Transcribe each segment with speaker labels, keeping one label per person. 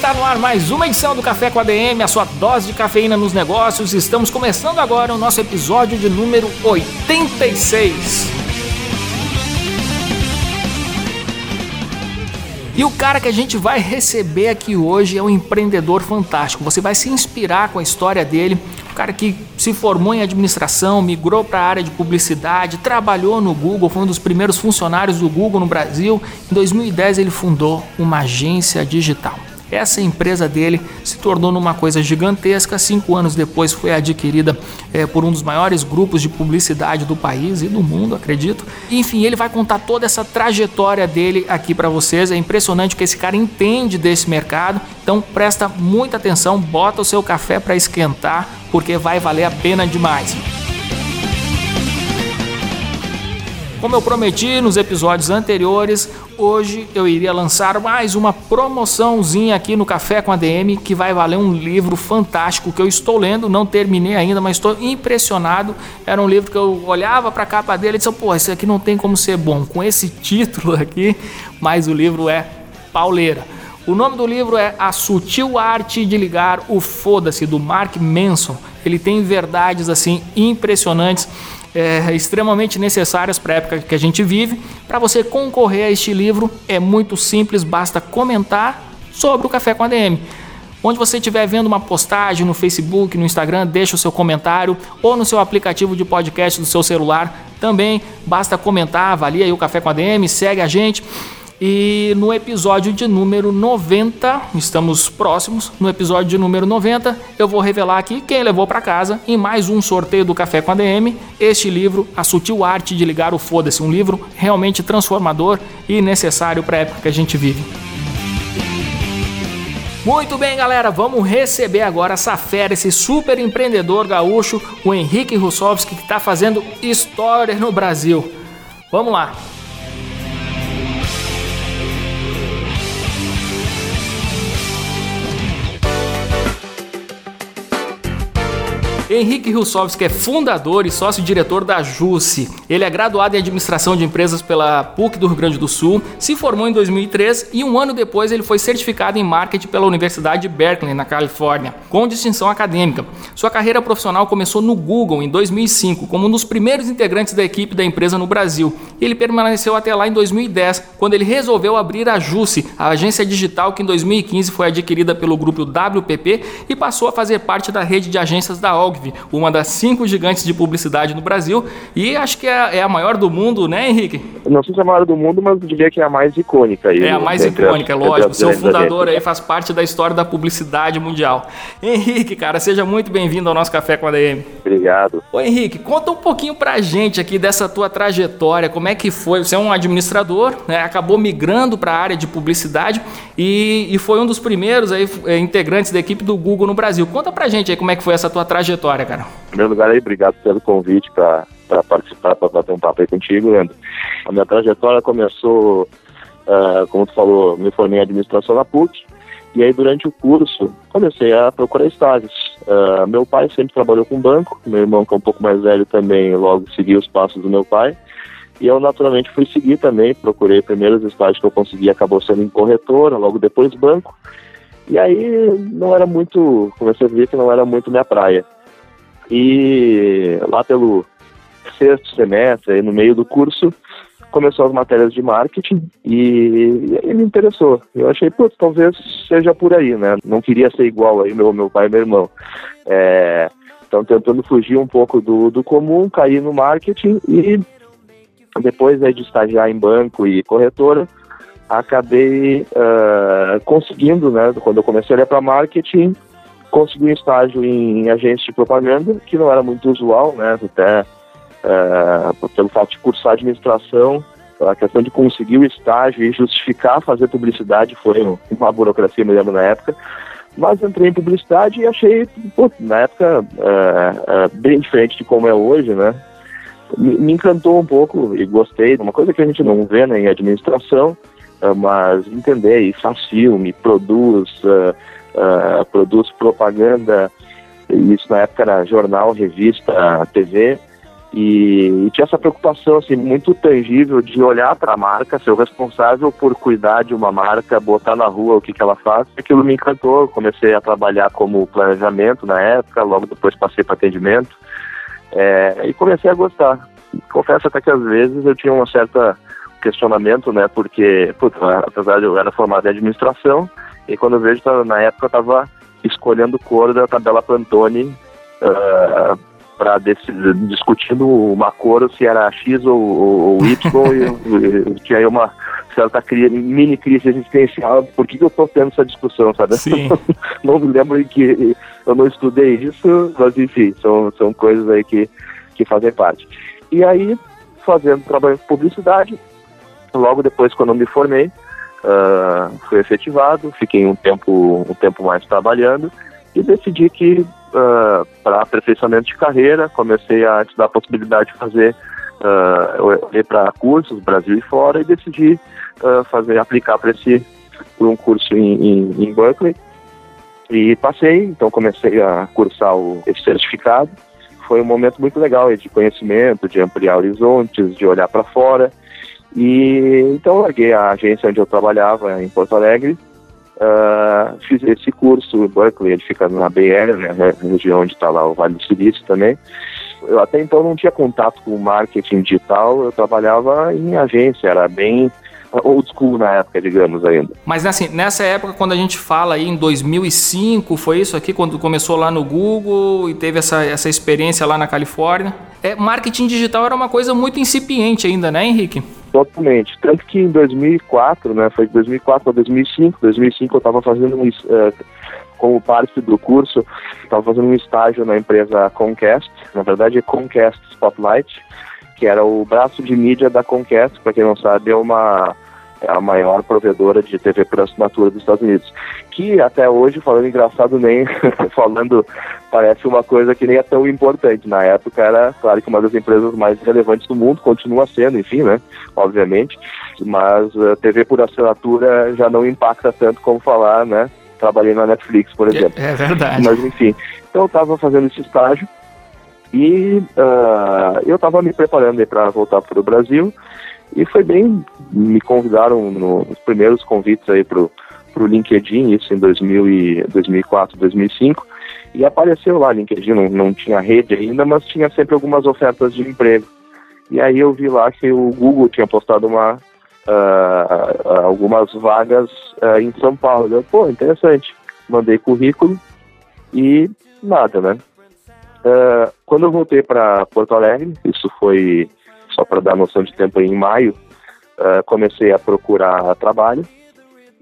Speaker 1: Está no ar mais uma edição do Café com a DM, a sua dose de cafeína nos negócios. Estamos começando agora o nosso episódio de número 86. E o cara que a gente vai receber aqui hoje é um empreendedor fantástico. Você vai se inspirar com a história dele. O cara que se formou em administração, migrou para a área de publicidade, trabalhou no Google, foi um dos primeiros funcionários do Google no Brasil. Em 2010 ele fundou uma agência digital. Essa empresa dele se tornou numa coisa gigantesca. Cinco anos depois foi adquirida é, por um dos maiores grupos de publicidade do país e do mundo, acredito. Enfim, ele vai contar toda essa trajetória dele aqui para vocês. É impressionante o que esse cara entende desse mercado. Então presta muita atenção, bota o seu café para esquentar, porque vai valer a pena demais. Como eu prometi nos episódios anteriores, hoje eu iria lançar mais uma promoçãozinha aqui no Café com a DM que vai valer um livro fantástico que eu estou lendo, não terminei ainda, mas estou impressionado. Era um livro que eu olhava para a capa dele e disse: "Pô, esse aqui não tem como ser bom com esse título aqui", mas o livro é pauleira. O nome do livro é A Sutil Arte de Ligar o Foda-se, do Mark Manson. Ele tem verdades assim impressionantes é, extremamente necessárias para a época que a gente vive. Para você concorrer a este livro é muito simples, basta comentar sobre o Café com a DM. Onde você estiver vendo uma postagem no Facebook, no Instagram, deixa o seu comentário ou no seu aplicativo de podcast do seu celular. Também basta comentar, avalia aí o Café com a DM, segue a gente. E no episódio de número 90, estamos próximos, no episódio de número 90, eu vou revelar aqui quem levou para casa em mais um sorteio do Café com a DM, este livro, A Sutil Arte de Ligar o Foda-se, um livro realmente transformador e necessário para a época que a gente vive. Muito bem, galera, vamos receber agora essa fera, esse super empreendedor gaúcho, o Henrique Russovski, que está fazendo história no Brasil. Vamos lá! Henrique Hilsovski é fundador e sócio-diretor da JUSE. Ele é graduado em administração de empresas pela PUC do Rio Grande do Sul, se formou em 2003 e um ano depois ele foi certificado em marketing pela Universidade de Berkeley, na Califórnia, com distinção acadêmica. Sua carreira profissional começou no Google em 2005, como um dos primeiros integrantes da equipe da empresa no Brasil. Ele permaneceu até lá em 2010, quando ele resolveu abrir a JUSE, a agência digital que em 2015 foi adquirida pelo grupo WPP e passou a fazer parte da rede de agências da OG uma das cinco gigantes de publicidade no Brasil e acho que é, é, a maior do mundo, né, Henrique?
Speaker 2: Não sei se é a maior do mundo, mas diria que é a mais icônica. Aí,
Speaker 1: é a mais icônica, lógico. Seu fundador aí faz parte da história da publicidade mundial. Henrique, cara, seja muito bem-vindo ao nosso Café com a DM.
Speaker 2: Obrigado.
Speaker 1: Ô Henrique, conta um pouquinho pra gente aqui dessa tua trajetória, como é que foi? Você é um administrador, né, acabou migrando para a área de publicidade e, e foi um dos primeiros aí, eh, integrantes da equipe do Google no Brasil. Conta pra gente aí como é que foi essa tua trajetória história, cara.
Speaker 2: Em primeiro lugar, aí, obrigado pelo convite para participar, para bater um papo aí contigo, Leandro. A minha trajetória começou, uh, como tu falou, me formei em administração na PUC, e aí durante o curso comecei a procurar estágios. Uh, meu pai sempre trabalhou com banco, meu irmão que é um pouco mais velho também logo seguiu os passos do meu pai. E eu naturalmente fui seguir também, procurei primeiros estágios que eu consegui, acabou sendo em corretora, logo depois banco. E aí não era muito, comecei a ver que não era muito minha praia. E lá pelo sexto semestre, no meio do curso, começou as matérias de marketing e, e me interessou. Eu achei, putz, talvez seja por aí, né? Não queria ser igual aí meu, meu pai e meu irmão. É, então, tentando fugir um pouco do, do comum, caí no marketing e depois aí, de estagiar em banco e corretora, acabei uh, conseguindo, né? Quando eu comecei a olhar para marketing, consegui um estágio em agência de propaganda, que não era muito usual, né? Até uh, pelo fato de cursar administração, a questão de conseguir o estágio e justificar fazer publicidade foi uma burocracia, me lembro na época. Mas entrei em publicidade e achei, pô, na época, uh, uh, bem diferente de como é hoje, né? Me, encantou um pouco e gostei. Uma coisa que a gente não vê né, em administração, uh, mas entender e faz filme, produz, produz propaganda, isso na época era jornal, revista, TV, e, e, tinha essa preocupação assim muito tangível de olhar para a marca, ser o responsável por cuidar de uma marca, botar na rua o que, que ela faz. Aquilo me encantou. Comecei a trabalhar como planejamento na época, logo depois passei para atendimento é, e comecei a gostar. Confesso até que às vezes eu tinha um certo questionamento, né? Porque, apesar de eu era formado em administração, e quando eu vejo, na época eu estava escolhendo cor da tabela Pantone uh, para discutindo uma cor se era X ou, ou, ou Y e, tinha aí uma certa crise, mini crise existencial por que, que eu estou tendo essa discussão, sabe? Não me lembro que eu não estudei isso, mas enfim, são, são coisas aí que, que fazem parte. E aí, fazendo trabalho de publicidade, logo depois quando eu me formei, uh, fui efetivado, fiquei um tempo, um tempo mais trabalhando e decidi que uh, para aperfeiçoamento de carreira, comecei a estudar a possibilidade de fazer, uh, eu olhei para cursos, Brasil e fora, e decidi uh, fazer, aplicar para esse, um curso em, em, em, Berkeley. E passei, então comecei a cursar o, esse certificado. Foi um momento muito legal de conhecimento, de ampliar horizontes, de olhar para fora. E então larguei a agência onde eu trabalhava em Porto Alegre Uh, fiz esse curso em Berkeley, ele fica na Area, né, região onde está lá o Vale do Silício também. Eu até então não tinha contato com marketing digital, eu trabalhava em agência, era bem old school na época, digamos ainda.
Speaker 1: Mas assim, nessa época, quando a gente fala aí em 2005, foi isso aqui, quando começou lá no Google e teve essa, essa experiência lá na Califórnia. É, marketing digital era uma coisa muito incipiente ainda, né, Henrique?
Speaker 2: Totalmente. Tanto que em 2004, né, foi de 2004 a 2005, 2005 eu estava fazendo um, uh, como parte do curso, estava fazendo um estágio na empresa Comcast, na verdade é Comcast Spotlight, que era o braço de mídia da Comcast, para quem não sabe, é uma é a maior provedora de TV por assinatura dos Estados Unidos. Que até hoje, falando engraçado, nem falando, parece uma coisa que nem é tão importante. Na época era, claro que uma das empresas mais relevantes do mundo, continua sendo, enfim, né? Obviamente. Mas a TV por assinatura já não impacta tanto como falar, né? Trabalhei na Netflix, por exemplo.
Speaker 1: É, é verdade.
Speaker 2: Mas enfim. Então eu estava fazendo esse estágio e uh, eu estava me preparando para voltar para o Brasil e foi bem, me convidaram nos primeiros convites aí pro, pro LinkedIn, isso em 2000 e, 2004, 2005, e apareceu lá, LinkedIn não, não tinha rede ainda, mas tinha sempre algumas ofertas de emprego. E aí eu vi lá que o Google tinha postado uma, uh, algumas vagas uh, em São Paulo. Eu, pô, interessante. Mandei currículo e nada, né? Uh, quando eu voltei para Porto Alegre, isso foi só para dar noção de tempo, em maio, uh, comecei a procurar trabalho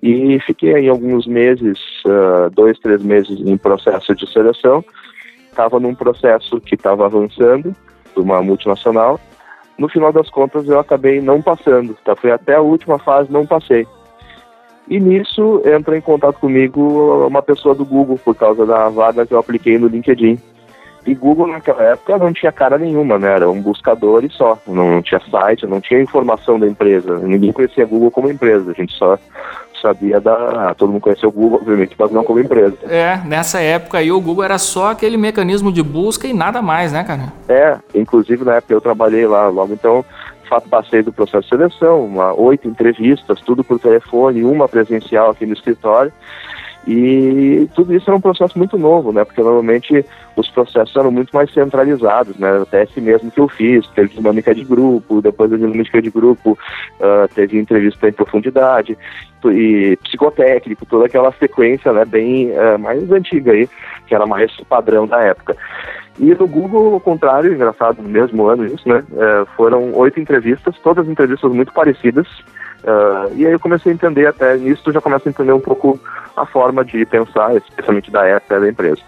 Speaker 2: e fiquei aí alguns meses, uh, dois, três meses em processo de seleção. Estava num processo que estava avançando, de uma multinacional. No final das contas, eu acabei não passando. Tá? Foi até a última fase, não passei. E nisso entra em contato comigo uma pessoa do Google, por causa da vaga que eu apliquei no LinkedIn. E Google naquela época não tinha cara nenhuma, né? Era um buscador e só. Não tinha site, não tinha informação da empresa. Ninguém conhecia Google como empresa. A gente só sabia da. Todo mundo conhecia o Google, obviamente, mas não como empresa.
Speaker 1: É, nessa época aí o Google era só aquele mecanismo de busca e nada mais, né, cara?
Speaker 2: É, inclusive na época eu trabalhei lá logo então. Fato, passei do processo de seleção, uma, oito entrevistas, tudo por telefone, uma presencial aqui no escritório. E tudo isso era um processo muito novo, né? Porque normalmente os processos eram muito mais centralizados, né? Até esse mesmo que eu fiz, teve dinâmica de grupo, depois da dinâmica de grupo uh, teve entrevista em profundidade e psicotécnico, toda aquela sequência, né? Bem uh, mais antiga aí, que era mais padrão da época. E no Google, ao contrário, engraçado, no mesmo ano isso, né? Uh, foram oito entrevistas, todas entrevistas muito parecidas, Uh, e aí eu comecei a entender até nisso, já começo a entender um pouco a forma de pensar, especialmente da época da empresa.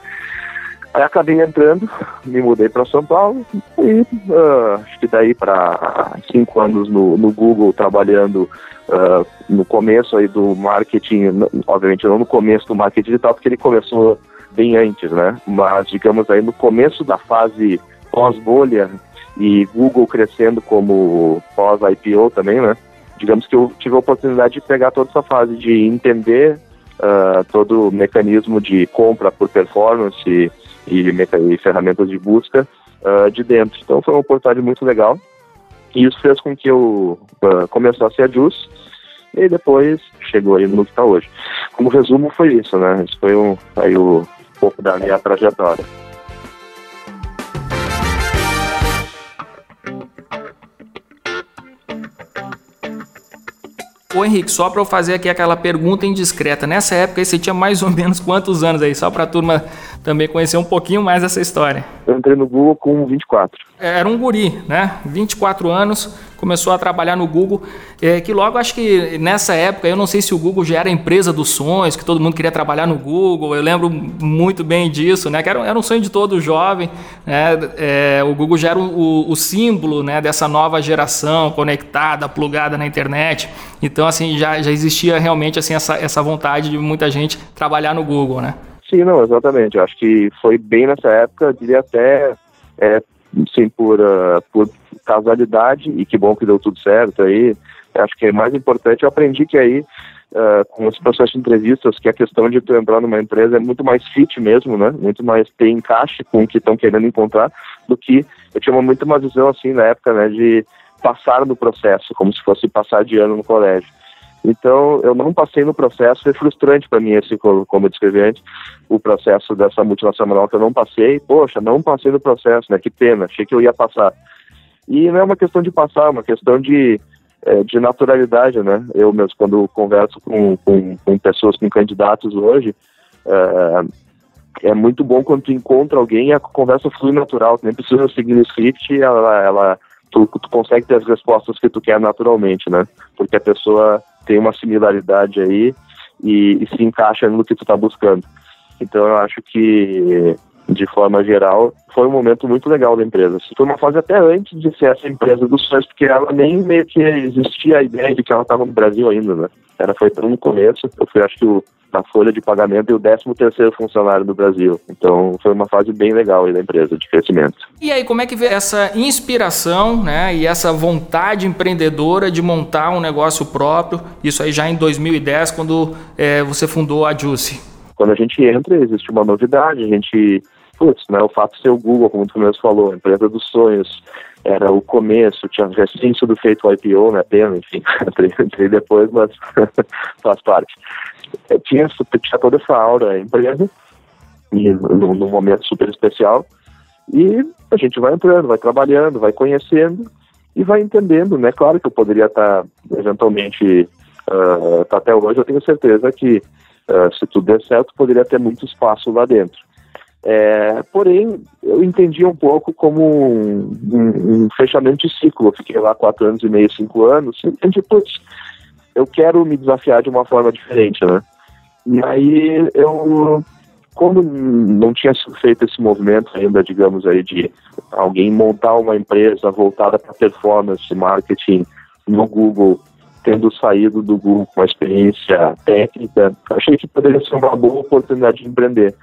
Speaker 2: Aí acabei entrando, me mudei para São Paulo e uh, acho que daí para cinco anos no, no Google trabalhando uh, no começo aí do marketing, obviamente não no começo do marketing digital, porque ele começou bem antes, né? Mas digamos aí no começo da fase pós-bolha e Google crescendo como pós-IPO também, né? Digamos que eu tive a oportunidade de pegar toda essa fase de entender uh, todo o mecanismo de compra por performance e, e ferramentas de busca uh, de dentro. Então foi uma oportunidade muito legal e isso fez com que eu uh, começasse a Juice e depois chegou aí no que está hoje. Como resumo foi isso, né? Isso foi um, aí o, um pouco da minha trajetória.
Speaker 1: Ô Henrique, só para eu fazer aqui aquela pergunta indiscreta, nessa época você tinha mais ou menos quantos anos aí? Só para a turma também conhecer um pouquinho mais essa história.
Speaker 2: Eu entrei no Google com 24.
Speaker 1: Era um guri, né? 24 anos, começou a trabalhar no Google, é, que logo acho que nessa época, eu não sei se o Google já era a empresa dos sonhos, que todo mundo queria trabalhar no Google, eu lembro muito bem disso, né? Que era, era um sonho de todo jovem, né? É, o Google já era o, o, símbolo né, dessa nova geração conectada, plugada na internet, então assim, já, já existia realmente assim, essa, essa vontade de muita gente trabalhar no Google, né?
Speaker 2: Sim, não, exatamente, eu acho que foi bem nessa época, diria até... É, sim, por, uh, por casualidade, e que bom que deu tudo certo aí. Acho que é mais importante, eu aprendi que aí, uh, com esse processo de entrevistas, que a questão de tu entrar numa empresa é muito mais fit mesmo, né? Muito mais ter encaixe com o que estão querendo encontrar, do que eu tinha muito uma visão assim na época, né, de passar no processo, como se fosse passar de ano no colégio. Então, eu não passei no processo, foi frustrante para mim, esse, como eu descrevi antes, o processo dessa multinacional que eu não passei. Poxa, não passei no processo, né? Que pena, achei que eu ia passar. E não é uma questão de passar, é uma questão de, é, de naturalidade, né? Eu mesmo, quando converso com, com, com pessoas, com candidatos hoje, é, é, muito bom quando tu encontra alguém e a conversa flui natural, tu nem precisa seguir o script, ela, ela tu, tu consegue ter as respostas que tu quer naturalmente, né? Porque a pessoa tem uma similaridade aí e, e se encaixa no que tu está buscando. Então eu acho que de forma geral, foi um momento muito legal da empresa. Foi uma fase até antes de ser essa empresa dos sonhos, porque ela nem meio que existia a ideia de que ela estava no Brasil ainda, né? Era foi tão no começo, eu fui acho que o, na folha de pagamento e o 13 terceiro funcionário do Brasil. Então foi uma fase bem legal aí da empresa de crescimento.
Speaker 1: E aí, como é que vê essa inspiração, né, e essa vontade empreendedora de montar um negócio próprio? Isso aí já em 2010, quando é, você fundou a Juicy.
Speaker 2: Quando a gente entra, existe uma novidade, a gente putz, né, o fato de ser o Google, como tu mesmo falou, a empresa dos sonhos, era o começo, tinha recém sido feito o IPO, né, pena, enfim, entrei, depois, mas faz parte. É, tinha, tinha toda essa aura, empresa, e num, num momento super especial, e a gente vai entrando, vai trabalhando, vai conhecendo e vai entendendo, né, claro que eu poderia estar, eventualmente, uh, até hoje, eu tenho certeza que, uh, se tudo der certo, poderia ter muito espaço lá dentro. É, porém, eu entendi um pouco como um, um, um, fechamento de ciclo. Eu fiquei lá quatro anos e meio, cinco anos. E entendi, putz, eu quero me desafiar de uma forma diferente, né? E aí eu, como não tinha feito esse movimento ainda, digamos aí, de alguém montar uma empresa voltada para performance, marketing no Google, tendo saído do Google com a experiência técnica, achei que poderia ser uma boa oportunidade de empreender.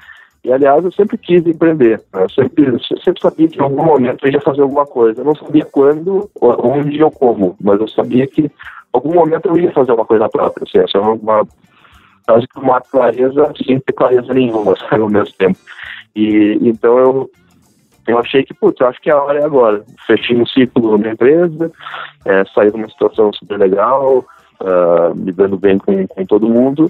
Speaker 2: E, aliás, eu sempre quis empreender. Né? Eu sempre, sempre sabia que em algum momento eu ia fazer alguma coisa. Eu não sabia quando, onde ou como, mas eu sabia que em algum momento eu ia fazer uma coisa própria. Assim, essa é uma, quase que uma clareza sem ter clareza nenhuma assim, ao mesmo tempo. E então eu, eu achei que, putz, eu acho que a hora é agora. Fechei um ciclo na empresa, é, saí de uma situação super legal, uh, me dando bem com, com todo mundo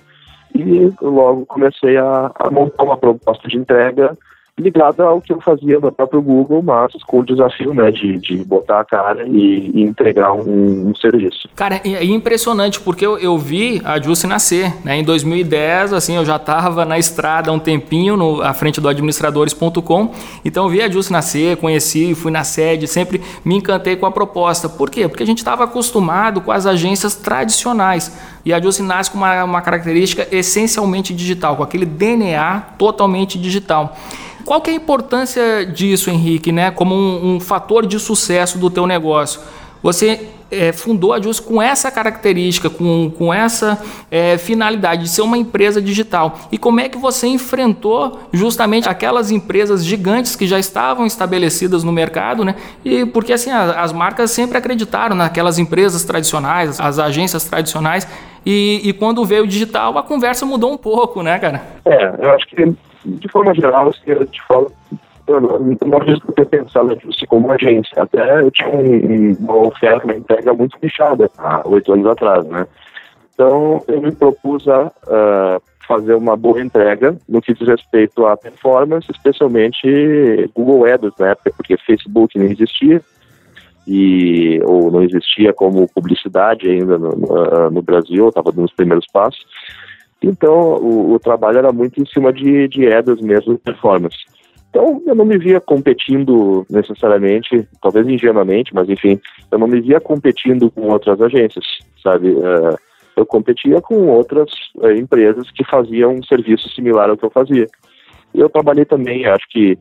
Speaker 2: e logo comecei a, a montar uma proposta de entrega ligada ao que eu fazia no próprio Google, mas com o desafio né, de, de botar a cara e, e entregar um, um, serviço.
Speaker 1: Cara, é, impressionante, porque eu, eu vi a Juicy nascer. Né? Em 2010, assim, eu já estava na estrada há um tempinho, no, à frente do administradores.com, então eu vi a Juicy nascer, conheci, fui na sede, sempre me encantei com a proposta. Por quê? Porque a gente estava acostumado com as agências tradicionais. E a Juice nasce com uma, uma característica essencialmente digital, com aquele DNA totalmente digital. Qual que é a importância disso, Henrique, né, como um, um fator de sucesso do teu negócio? Você é, fundou a Just com essa característica, com, com essa é, finalidade de ser uma empresa digital. E como é que você enfrentou justamente aquelas empresas gigantes que já estavam estabelecidas no mercado, né? E porque assim, a, as marcas sempre acreditaram naquelas empresas tradicionais, as agências tradicionais, e, e quando veio o digital, a conversa mudou um pouco, né, cara?
Speaker 2: É, eu acho que de forma geral, eu te falo eu não, que ter pensado nisso como agência. Até eu tinha um, uma oferta, uma entrega muito fechada há oito anos atrás, né? Então, eu me propus a uh, fazer uma boa entrega no que diz respeito à performance, especialmente Google Ads na época, porque Facebook não existia, e ou não existia como publicidade ainda no, no, no Brasil, estava nos primeiros passos. Então, o, o, trabalho era muito em cima de, de ads mesmo, performance. Então, eu não me via competindo necessariamente, talvez ingenuamente, mas enfim, eu não me via competindo com outras agências, sabe? Uh, eu competia com outras uh, empresas que faziam um serviço similar ao que eu fazia. E eu trabalhei também, acho que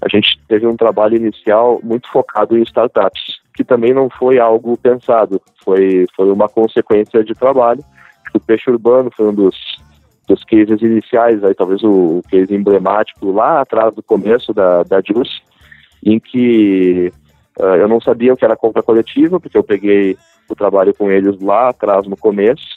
Speaker 2: a gente teve um trabalho inicial muito focado em startups, que também não foi algo pensado, foi, foi uma consequência de trabalho. O Peixe Urbano foi um dos dos cases iniciais, aí talvez o, o case emblemático lá atrás do começo da, da JUS, em que uh, eu não sabia o que era compra coletiva, porque eu peguei o trabalho com eles lá atrás no começo,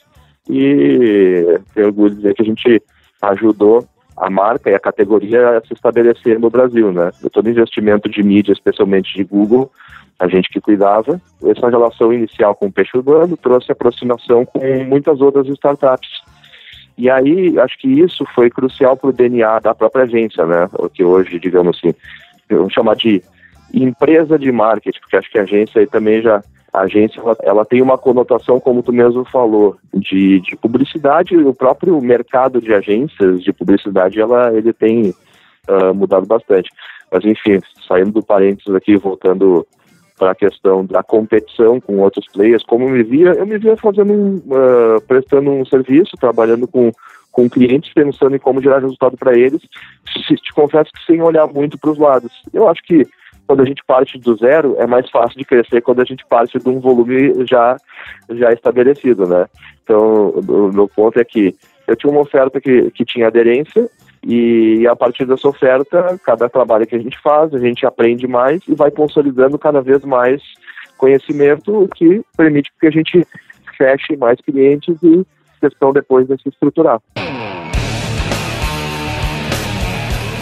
Speaker 2: e tenho orgulho de dizer que a gente ajudou a marca e a categoria a se estabelecer no Brasil, né? Todo investimento de mídia, especialmente de Google, a gente que cuidava. Essa relação inicial com o peixe urbano trouxe aproximação com muitas outras startups e aí, acho que isso foi crucial para o DNA da própria agência, né? O que hoje, digamos assim, vamos chamar de empresa de marketing, porque acho que a agência aí também já a agência ela, ela, tem uma conotação, como tu mesmo falou, de, de publicidade. O próprio mercado de agências de publicidade ela ele tem uh, mudado bastante. Mas enfim, saindo do parênteses aqui, voltando para a questão da competição com outros players, como eu me via, eu me via fazendo um, uh, prestando um serviço, trabalhando com, com clientes, pensando em como gerar resultado para eles, se, te confesso que sem olhar muito para os lados. Eu acho que quando a gente parte do zero, é mais fácil de crescer quando a gente parte de um volume já, já estabelecido, né? Então, o meu ponto é que eu tinha uma oferta que, que tinha aderência, e a partir dessa oferta, cada trabalho que a gente faz, a gente aprende mais e vai consolidando cada vez mais conhecimento, o que permite que a gente feche mais clientes e questão depois de se estruturar.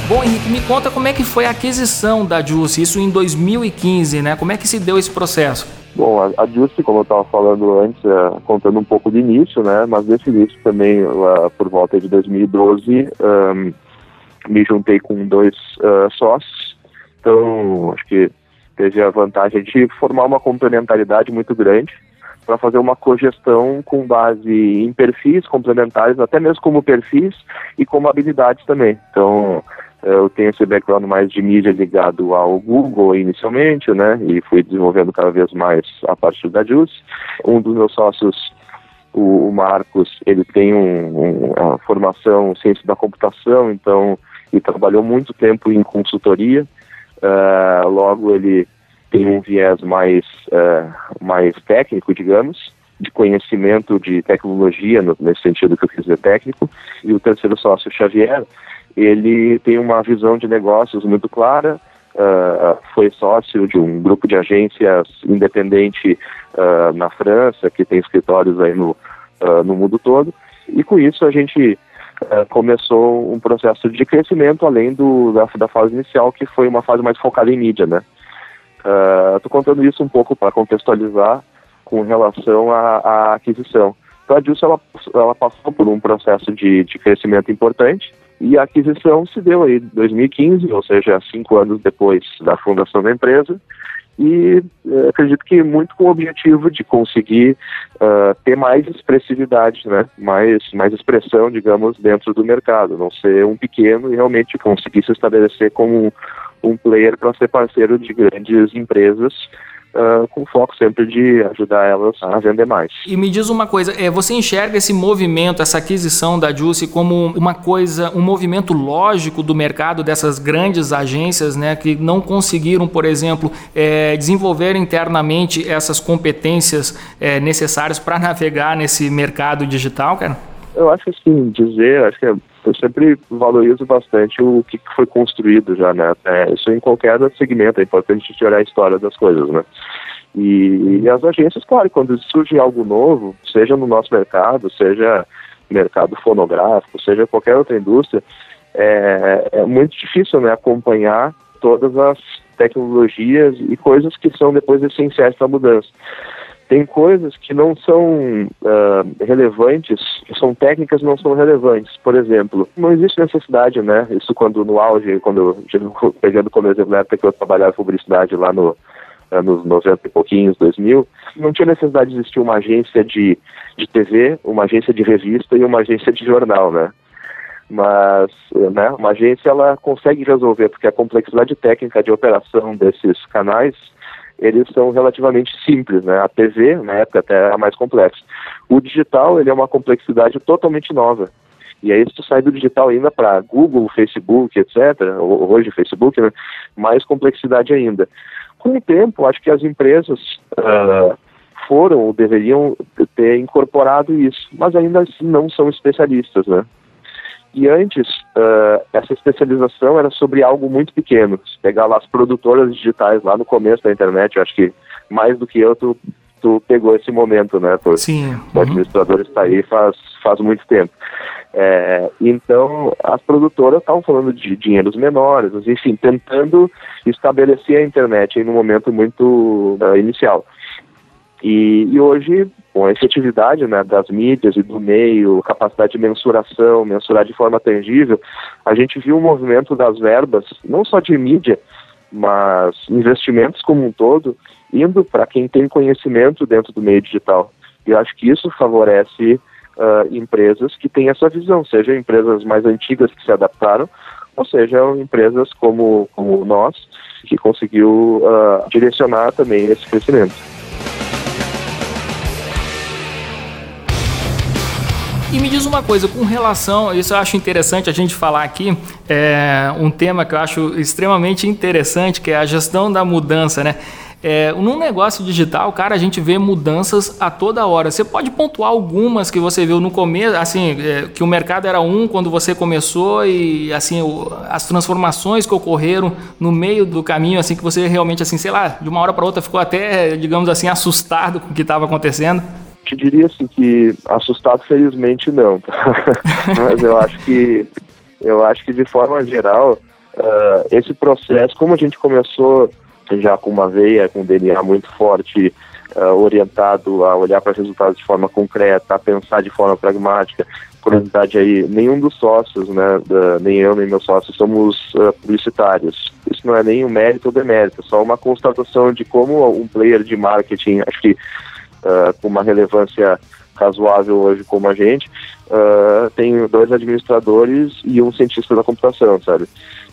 Speaker 1: Bom, Henrique, me conta como é que foi a aquisição da Juice, isso em 2015, né? Como é que se deu esse processo?
Speaker 2: Bom, a, a como eu estava falando antes, é, contando um pouco de início, né? Mas desse início também, lá por volta de 2012, um, me juntei com dois uh, sócios. Então, acho que teve a vantagem de formar uma complementaridade muito grande para fazer uma cogestão com base em perfis complementares, até mesmo como perfis e como habilidades também. Então, eu tenho esse background mais de mídia ligado ao Google inicialmente, né? E fui desenvolvendo cada vez mais a partir da JUICE. Um dos meus sócios, o, o Marcos, ele tem um, um, uma formação em ciência da computação, então ele trabalhou muito tempo em consultoria. Uh, logo, ele tem um viés mais, uh, mais técnico, digamos, de conhecimento de tecnologia, no, nesse sentido que eu quis dizer técnico. E o terceiro sócio, Xavier, ele tem uma visão de negócios muito clara, uh, foi sócio de um grupo de agências independente uh, na França, que tem escritórios aí no, uh, no mundo todo, e com isso a gente começou um processo de crescimento além do, da, da, fase inicial, que foi uma fase mais focada em mídia, né? Estou contando isso um pouco para contextualizar com relação à, aquisição. Então a Dilson, ela, ela passou por um processo de, de crescimento importante, e a aquisição se deu aí em 2015, ou seja, cinco anos depois da fundação da empresa, e eh, acredito que muito com o objetivo de conseguir uh, ter mais expressividade, né? mais, mais expressão, digamos, dentro do mercado, não ser um pequeno e realmente conseguir se estabelecer como um, um player para ser parceiro de grandes empresas uh, com foco sempre de ajudar elas a vender mais.
Speaker 1: E me diz uma coisa, é, você enxerga esse movimento, essa aquisição da Juicy como uma coisa, um movimento lógico do mercado dessas grandes agências, né, que não conseguiram, por exemplo, é, desenvolver internamente essas competências é, necessárias para navegar nesse mercado digital, cara?
Speaker 2: Eu acho que assim, dizer, acho que é eu sempre valorizo bastante o que foi construído já, né? É, isso em qualquer segmento, é importante a gente olhar a história das coisas, né? E, e, as agências, claro, quando surge algo novo, seja no nosso mercado, seja mercado fonográfico, seja qualquer outra indústria, é, é muito difícil né, acompanhar todas as tecnologias e coisas que são depois essenciais para a mudança tem coisas que não são uh, relevantes, são técnicas não são relevantes. Por exemplo, não existe necessidade, né? Isso quando no auge, quando eu, pegando como exemplo na época que eu trabalhava publicidade lá no anos 90 e pouquinhos, 2000, não tinha necessidade de existir uma agência de, de TV, uma agência de revista e uma agência de jornal, né? Mas né, uma agência ela consegue resolver, porque a complexidade técnica de operação desses canais eles são relativamente simples, né? A TV, na época, até era mais complexa. O digital, ele é uma complexidade totalmente nova. E aí, se tu sai do digital ainda para Google, Facebook, etc., hoje Facebook, né? mais complexidade ainda. Com o tempo, acho que as empresas uh, foram ou deveriam ter incorporado isso, mas ainda assim não são especialistas, né? E antes, uh, essa especialização era sobre algo muito pequeno. Se pegar lá as produtoras digitais lá no começo da internet, eu acho que mais do que eu, tu, tu pegou esse momento, né? Tu,
Speaker 1: Sim. Uhum.
Speaker 2: O administrador está aí faz, faz muito tempo. É, então, as produtoras estavam falando de dinheiros menores, enfim, tentando estabelecer a internet em um momento muito uh, inicial. E, e, hoje, com a efetividade né, das mídias e do meio, capacidade de mensuração, mensurar de forma tangível, a gente viu o movimento das verbas, não só de mídia, mas investimentos como um todo, indo para quem tem conhecimento dentro do meio digital. E eu acho que isso favorece uh, empresas que têm essa visão, seja empresas mais antigas que se adaptaram, ou seja, empresas como, como nós, que conseguiu uh, direcionar também esse crescimento.
Speaker 1: E me diz uma coisa, com relação, isso eu acho interessante a gente falar aqui, é um tema que eu acho extremamente interessante, que é a gestão da mudança, né? É, num negócio digital, cara, a gente vê mudanças a toda hora. Você pode pontuar algumas que você viu no começo, assim, é, que o mercado era um quando você começou e assim o, as transformações que ocorreram no meio do caminho, assim que você realmente, assim, sei lá, de uma hora para outra ficou até, digamos assim, assustado com o que estava acontecendo
Speaker 2: te diria assim que assustado felizmente não, mas eu acho que eu acho que de forma geral uh, esse processo, como a gente começou já com uma veia, com um DNA muito forte, uh, orientado a olhar para resultados de forma concreta, a pensar de forma pragmática. Curiosidade aí, nenhum dos sócios, né, da, nem eu nem meus sócios somos uh, publicitários. Isso não é nem um mérito ou demérito, é só uma constatação de como um player de marketing, acho que uh, com uma relevância razoável hoje como a gente, uh, tem dois administradores e um cientista da computação, sabe?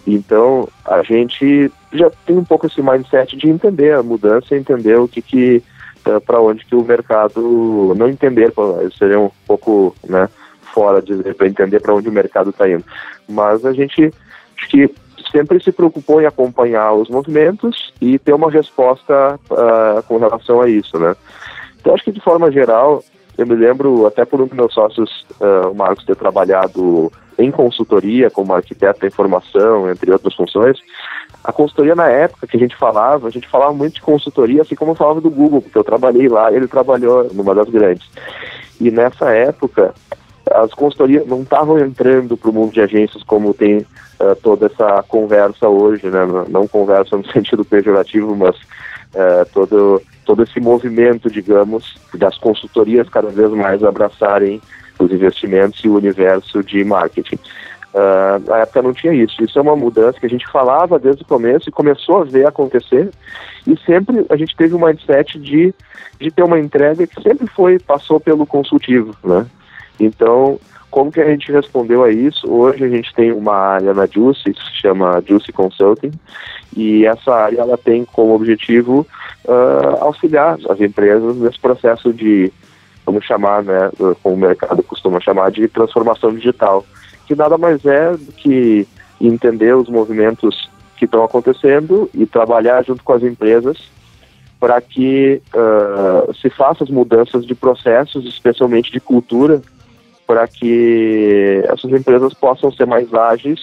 Speaker 2: Então, a gente já tem um pouco esse mindset de entender a mudança, entender o que que uh, para onde que o mercado não entender, seria um pouco, né, fora de para entender para onde o mercado está indo. Mas a gente acho que sempre se preocupou em acompanhar os movimentos e ter uma resposta uh, com relação a isso, né? Então, acho que de forma geral, eu me lembro, até por um dos meus sócios, uh, o Marcos, ter trabalhado em consultoria como arquiteto da informação, entre outras funções. A consultoria, na época que a gente falava, a gente falava muito de consultoria, assim como eu falava do Google, porque eu trabalhei lá ele trabalhou numa das grandes. E nessa época, as consultorias não estavam entrando para o mundo de agências como tem uh, toda essa conversa hoje, né? Não, não conversa no sentido pejorativo, mas uh, todo todo esse movimento, digamos, das consultorias cada vez mais abraçarem os investimentos e o universo de marketing. Uh, na época não tinha isso. Isso é uma mudança que a gente falava desde o começo e começou a ver acontecer. E sempre a gente teve um mindset de, de ter uma entrega que sempre foi passou pelo consultivo, né? Então, como que a gente respondeu a isso? Hoje a gente tem uma área na Juicy, que se chama Juicy Consulting, e essa área ela tem como objetivo uh, auxiliar as empresas nesse processo de, vamos chamar, né, como o mercado costuma chamar, de transformação digital, que nada mais é do que entender os movimentos que estão acontecendo e trabalhar junto com as empresas para que uh, se façam as mudanças de processos, especialmente de cultura, para que essas empresas possam ser mais ágeis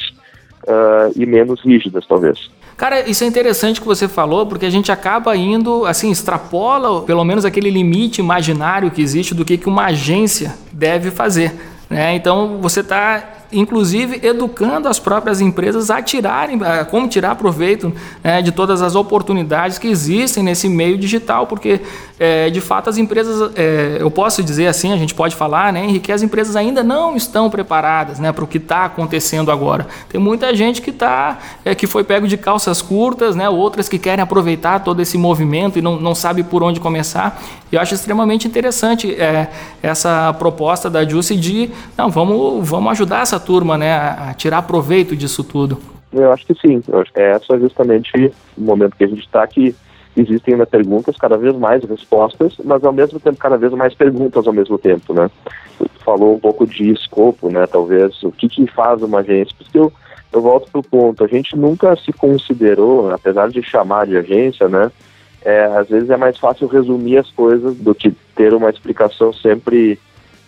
Speaker 2: uh, e menos rígidas, talvez.
Speaker 1: Cara, isso é interessante que você falou, porque a gente acaba indo, assim, extrapola pelo menos aquele limite imaginário que existe do que, que uma agência deve fazer. Né? Então você está inclusive educando as próprias empresas a tirarem, a como tirar proveito né, de todas as oportunidades que existem nesse meio digital, porque é, de fato as empresas, é, eu posso dizer assim, a gente pode falar, né, Henrique, que as empresas ainda não estão preparadas né, para o que está acontecendo agora. Tem muita gente que está, é, que foi pego de calças curtas, né, outras que querem aproveitar todo esse movimento e não, não sabe por onde começar. E eu acho extremamente interessante é, essa proposta da Juicy de, não, vamos, vamos ajudar essa turma né, a, tirar proveito disso tudo?
Speaker 2: Eu acho que sim. Eu acho que é essa justamente o momento que a gente está aqui. Existem ainda perguntas, cada vez mais respostas, mas ao mesmo tempo cada vez mais perguntas ao mesmo tempo, né? Tu falou um pouco de escopo, né? Talvez o que, que faz uma agência, porque eu, eu volto para o ponto, a gente nunca se considerou, apesar de chamar de agência, né? É, às vezes é mais fácil resumir as coisas do que ter uma explicação sempre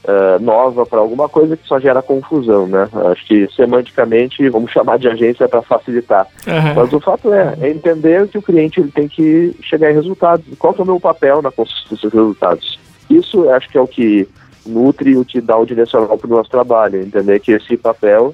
Speaker 2: uh, nova para alguma coisa que só gera confusão, né? Acho que semanticamente vamos chamar de agência para facilitar. Uhum. Mas o fato é, é entender que o cliente ele tem que chegar em resultados. Qual que é o meu papel na construção desses resultados? Isso acho que é o que nutre o que dá o direcional para o nosso trabalho, entender que esse papel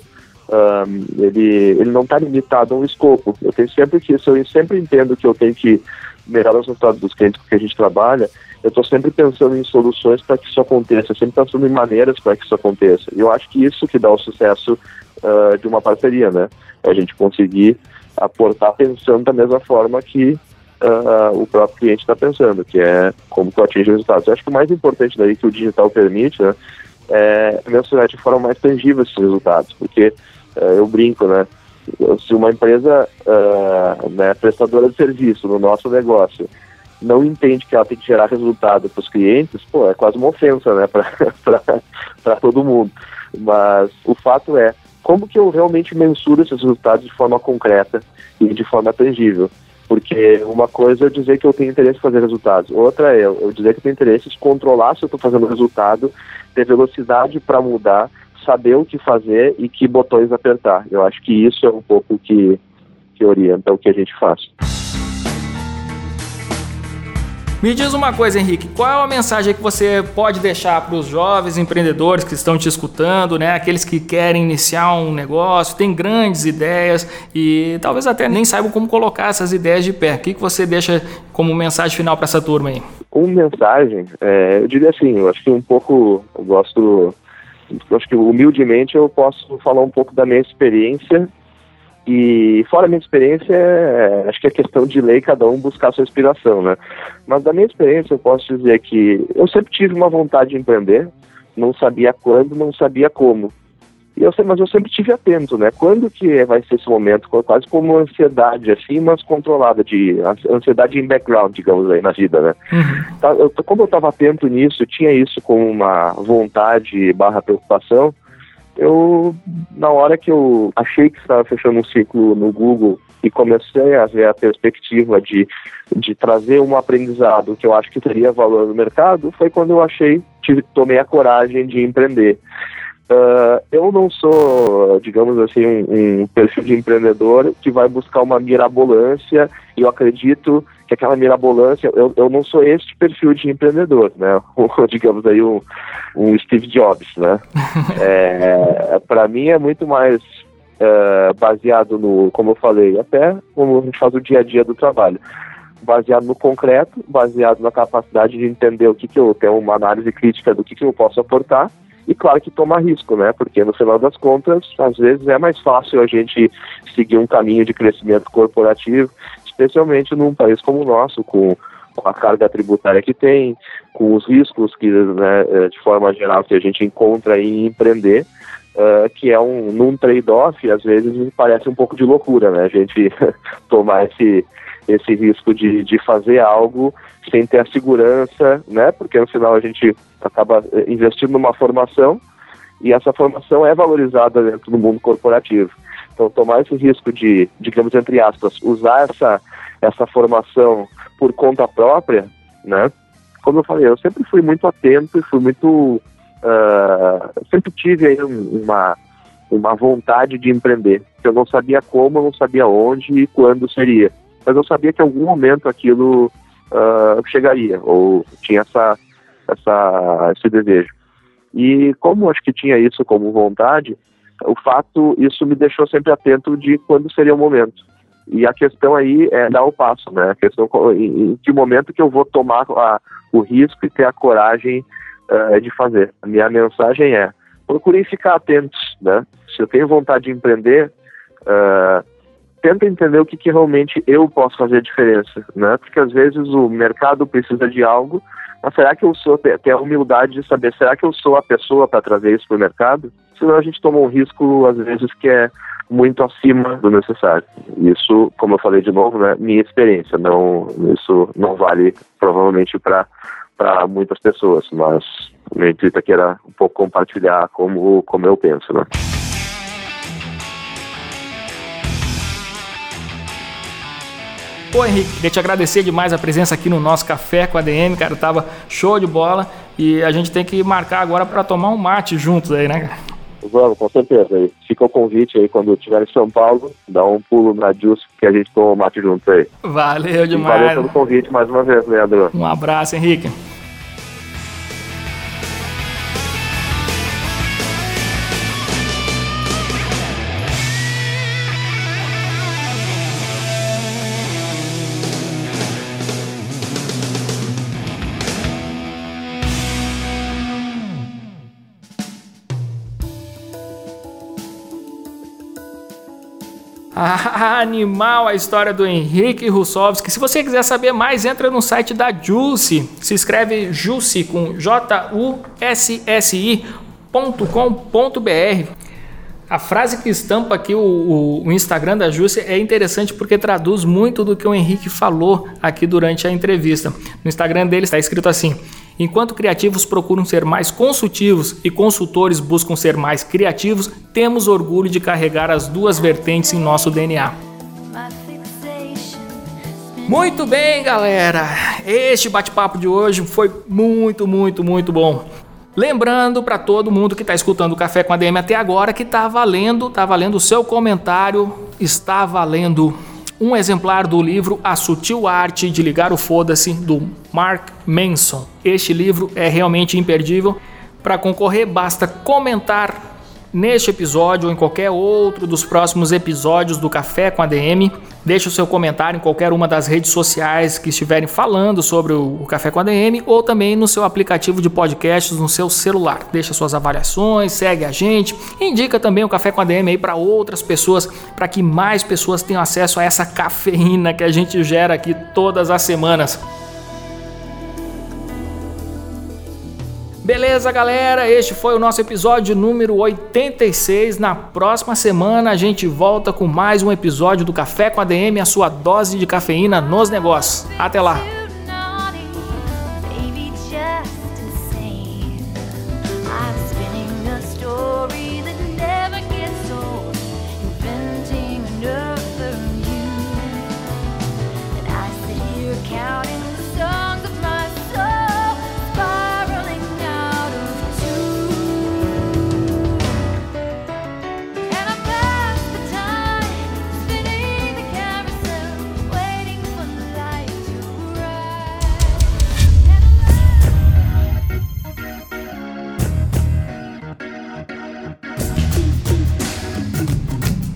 Speaker 2: um, ele, ele não está limitado a um escopo. Eu tenho sempre que isso, eu sempre entendo que eu tenho que melhorar os resultados dos clientes com que a gente trabalha, eu estou sempre pensando em soluções para que isso aconteça, sempre pensando em maneiras para que isso aconteça. E eu acho que isso que dá o sucesso uh, de uma parceria, né? É a gente conseguir aportar pensando da mesma forma que uh, o próprio cliente está pensando, que é como que eu atingo resultados. Eu acho que o mais importante daí que o digital permite, né, é mencionar de forma mais tangível esses resultados, porque uh, eu brinco, né? Se uma empresa né, prestadora de serviço no nosso negócio não entende que ela tem que gerar resultado para os clientes, pô, é quase uma ofensa, né, para todo mundo. Mas o fato é, como que eu realmente mensuro esses resultados de forma concreta e de forma tangível? Porque uma coisa é dizer que eu tenho interesse em fazer resultados, outra é eu dizer que eu tenho interesse em controlar se eu estou fazendo resultado, ter velocidade para mudar, saber o que fazer e que botões apertar. Eu acho que isso é um pouco que, que orienta o que a gente faz.
Speaker 1: Me diz uma coisa, Henrique, qual é a mensagem que você pode deixar para os jovens empreendedores que estão te escutando, né? Aqueles que querem iniciar um negócio, têm grandes ideias e talvez até nem saibam como colocar essas ideias de pé. O que, que você deixa como mensagem final para essa turma aí?
Speaker 2: Como mensagem, é, eu diria assim, eu acho que um pouco, eu gosto, acho que humildemente eu posso falar um pouco da minha experiência e fora a minha experiência, é, acho que é questão de lei cada um buscar a sua inspiração, né? Mas da minha experiência eu posso dizer que eu sempre tive uma vontade de empreender, não sabia quando, não sabia como. E eu, mas eu sempre tive atento, né? Quando que vai ser esse momento? Quase como ansiedade, assim, mas controlada, de ansiedade em background, digamos aí, na vida, né? Uhum. Tá, eu, como eu estava atento nisso, tinha isso como uma vontade barra preocupação, eu, na hora que eu achei que estava fechando um ciclo no Google e comecei a ver a perspectiva de, de trazer um aprendizado que eu acho que teria valor no mercado, foi quando eu achei, tive, tomei a coragem de empreender. Uh, eu não sou, digamos assim, um, um, perfil de empreendedor que vai buscar uma mirabolância e eu acredito que aquela mirabolância, eu, eu não sou este perfil de empreendedor, né? digamos aí um, um Steve Jobs, né? é, Para mim é muito mais é, baseado no, como eu falei, até como a gente faz o dia a dia do trabalho baseado no concreto, baseado na capacidade de entender o que, que eu tenho uma análise crítica do que, que eu posso aportar e claro que tomar risco, né? Porque no final das contas, às vezes é mais fácil a gente seguir um caminho de crescimento corporativo, especialmente num país como o nosso, com com a carga tributária que tem, com os riscos que, né, eh, de forma geral, que a gente encontra em empreender, uh, que é um num trade-off, às vezes parece um pouco de loucura, né? A gente tomar esse esse risco de, de fazer algo sem ter a segurança, né? Porque no final a gente acaba eh, investindo numa formação e essa formação é valorizada dentro do mundo corporativo. Então, tomar esse risco de, digamos, entre aspas, usar essa, essa formação por conta própria, né? Como eu falei, eu sempre fui muito atento e fui muito. Uh, sempre tive aí uma, uma vontade de empreender. Eu não sabia como, eu não sabia onde e quando seria. Mas eu sabia que em algum momento aquilo uh, chegaria, ou tinha essa, essa, esse desejo. E como acho que tinha isso como vontade, o fato, isso me deixou sempre atento de quando seria o momento. E a questão aí é dar o passo, né? A questão em, que momento que eu vou tomar a, o risco e ter a coragem uh, de fazer. A minha mensagem é: procurem ficar atentos, né? Se eu tenho vontade de empreender, uh, tenta entender o que, que realmente eu posso fazer diferença, né? Porque às vezes o mercado precisa de algo mas será que eu sou, ter a humildade de saber, será que eu sou a pessoa para trazer isso para o mercado? Senão a gente toma um risco, às vezes, que é muito acima do necessário. Isso, como eu falei de novo, né, minha experiência, não, isso não vale provavelmente para para muitas pessoas, mas o meu intuito aqui era um pouco compartilhar como, como eu penso, né?
Speaker 1: Pô, Henrique, queria te agradecer demais a presença aqui no nosso Café com a DM, cara. Tava show de bola. E a gente tem que marcar agora para tomar um mate juntos aí, né, cara?
Speaker 2: Vamos, com certeza. Fica o convite aí quando estiver em São Paulo, dá um pulo na Jus que a gente toma um mate juntos aí.
Speaker 1: Valeu demais.
Speaker 2: E valeu pelo convite mais uma vez, Leandro.
Speaker 1: Um abraço, Henrique. animal a história do Henrique Russovski. Se você quiser saber mais, entra no site da Juicy. Se escreve Juicy com J-U-S-S-I.com.br. A frase que estampa aqui o, o, o Instagram da Juicy é interessante porque traduz muito do que o Henrique falou aqui durante a entrevista. No Instagram dele está escrito assim: Enquanto criativos procuram ser mais consultivos e consultores buscam ser mais criativos, temos orgulho de carregar as duas vertentes em nosso DNA. Muito bem, galera. Este bate-papo de hoje foi muito, muito, muito bom. Lembrando para todo mundo que está escutando o Café com a DM até agora que está valendo, está valendo o seu comentário, está valendo um exemplar do livro A Sutil Arte de Ligar o Foda-se, do Mark Manson. Este livro é realmente imperdível. Para concorrer, basta comentar neste episódio ou em qualquer outro dos próximos episódios do Café com a DM. Deixe o seu comentário em qualquer uma das redes sociais que estiverem falando sobre o Café com a DM ou também no seu aplicativo de podcasts no seu celular. Deixe suas avaliações, segue a gente, indica também o Café com a DM aí para outras pessoas, para que mais pessoas tenham acesso a essa cafeína que a gente gera aqui todas as semanas. Beleza, galera? Este foi o nosso episódio número 86. Na próxima semana a gente volta com mais um episódio do Café com a DM, a sua dose de cafeína nos negócios. Até lá!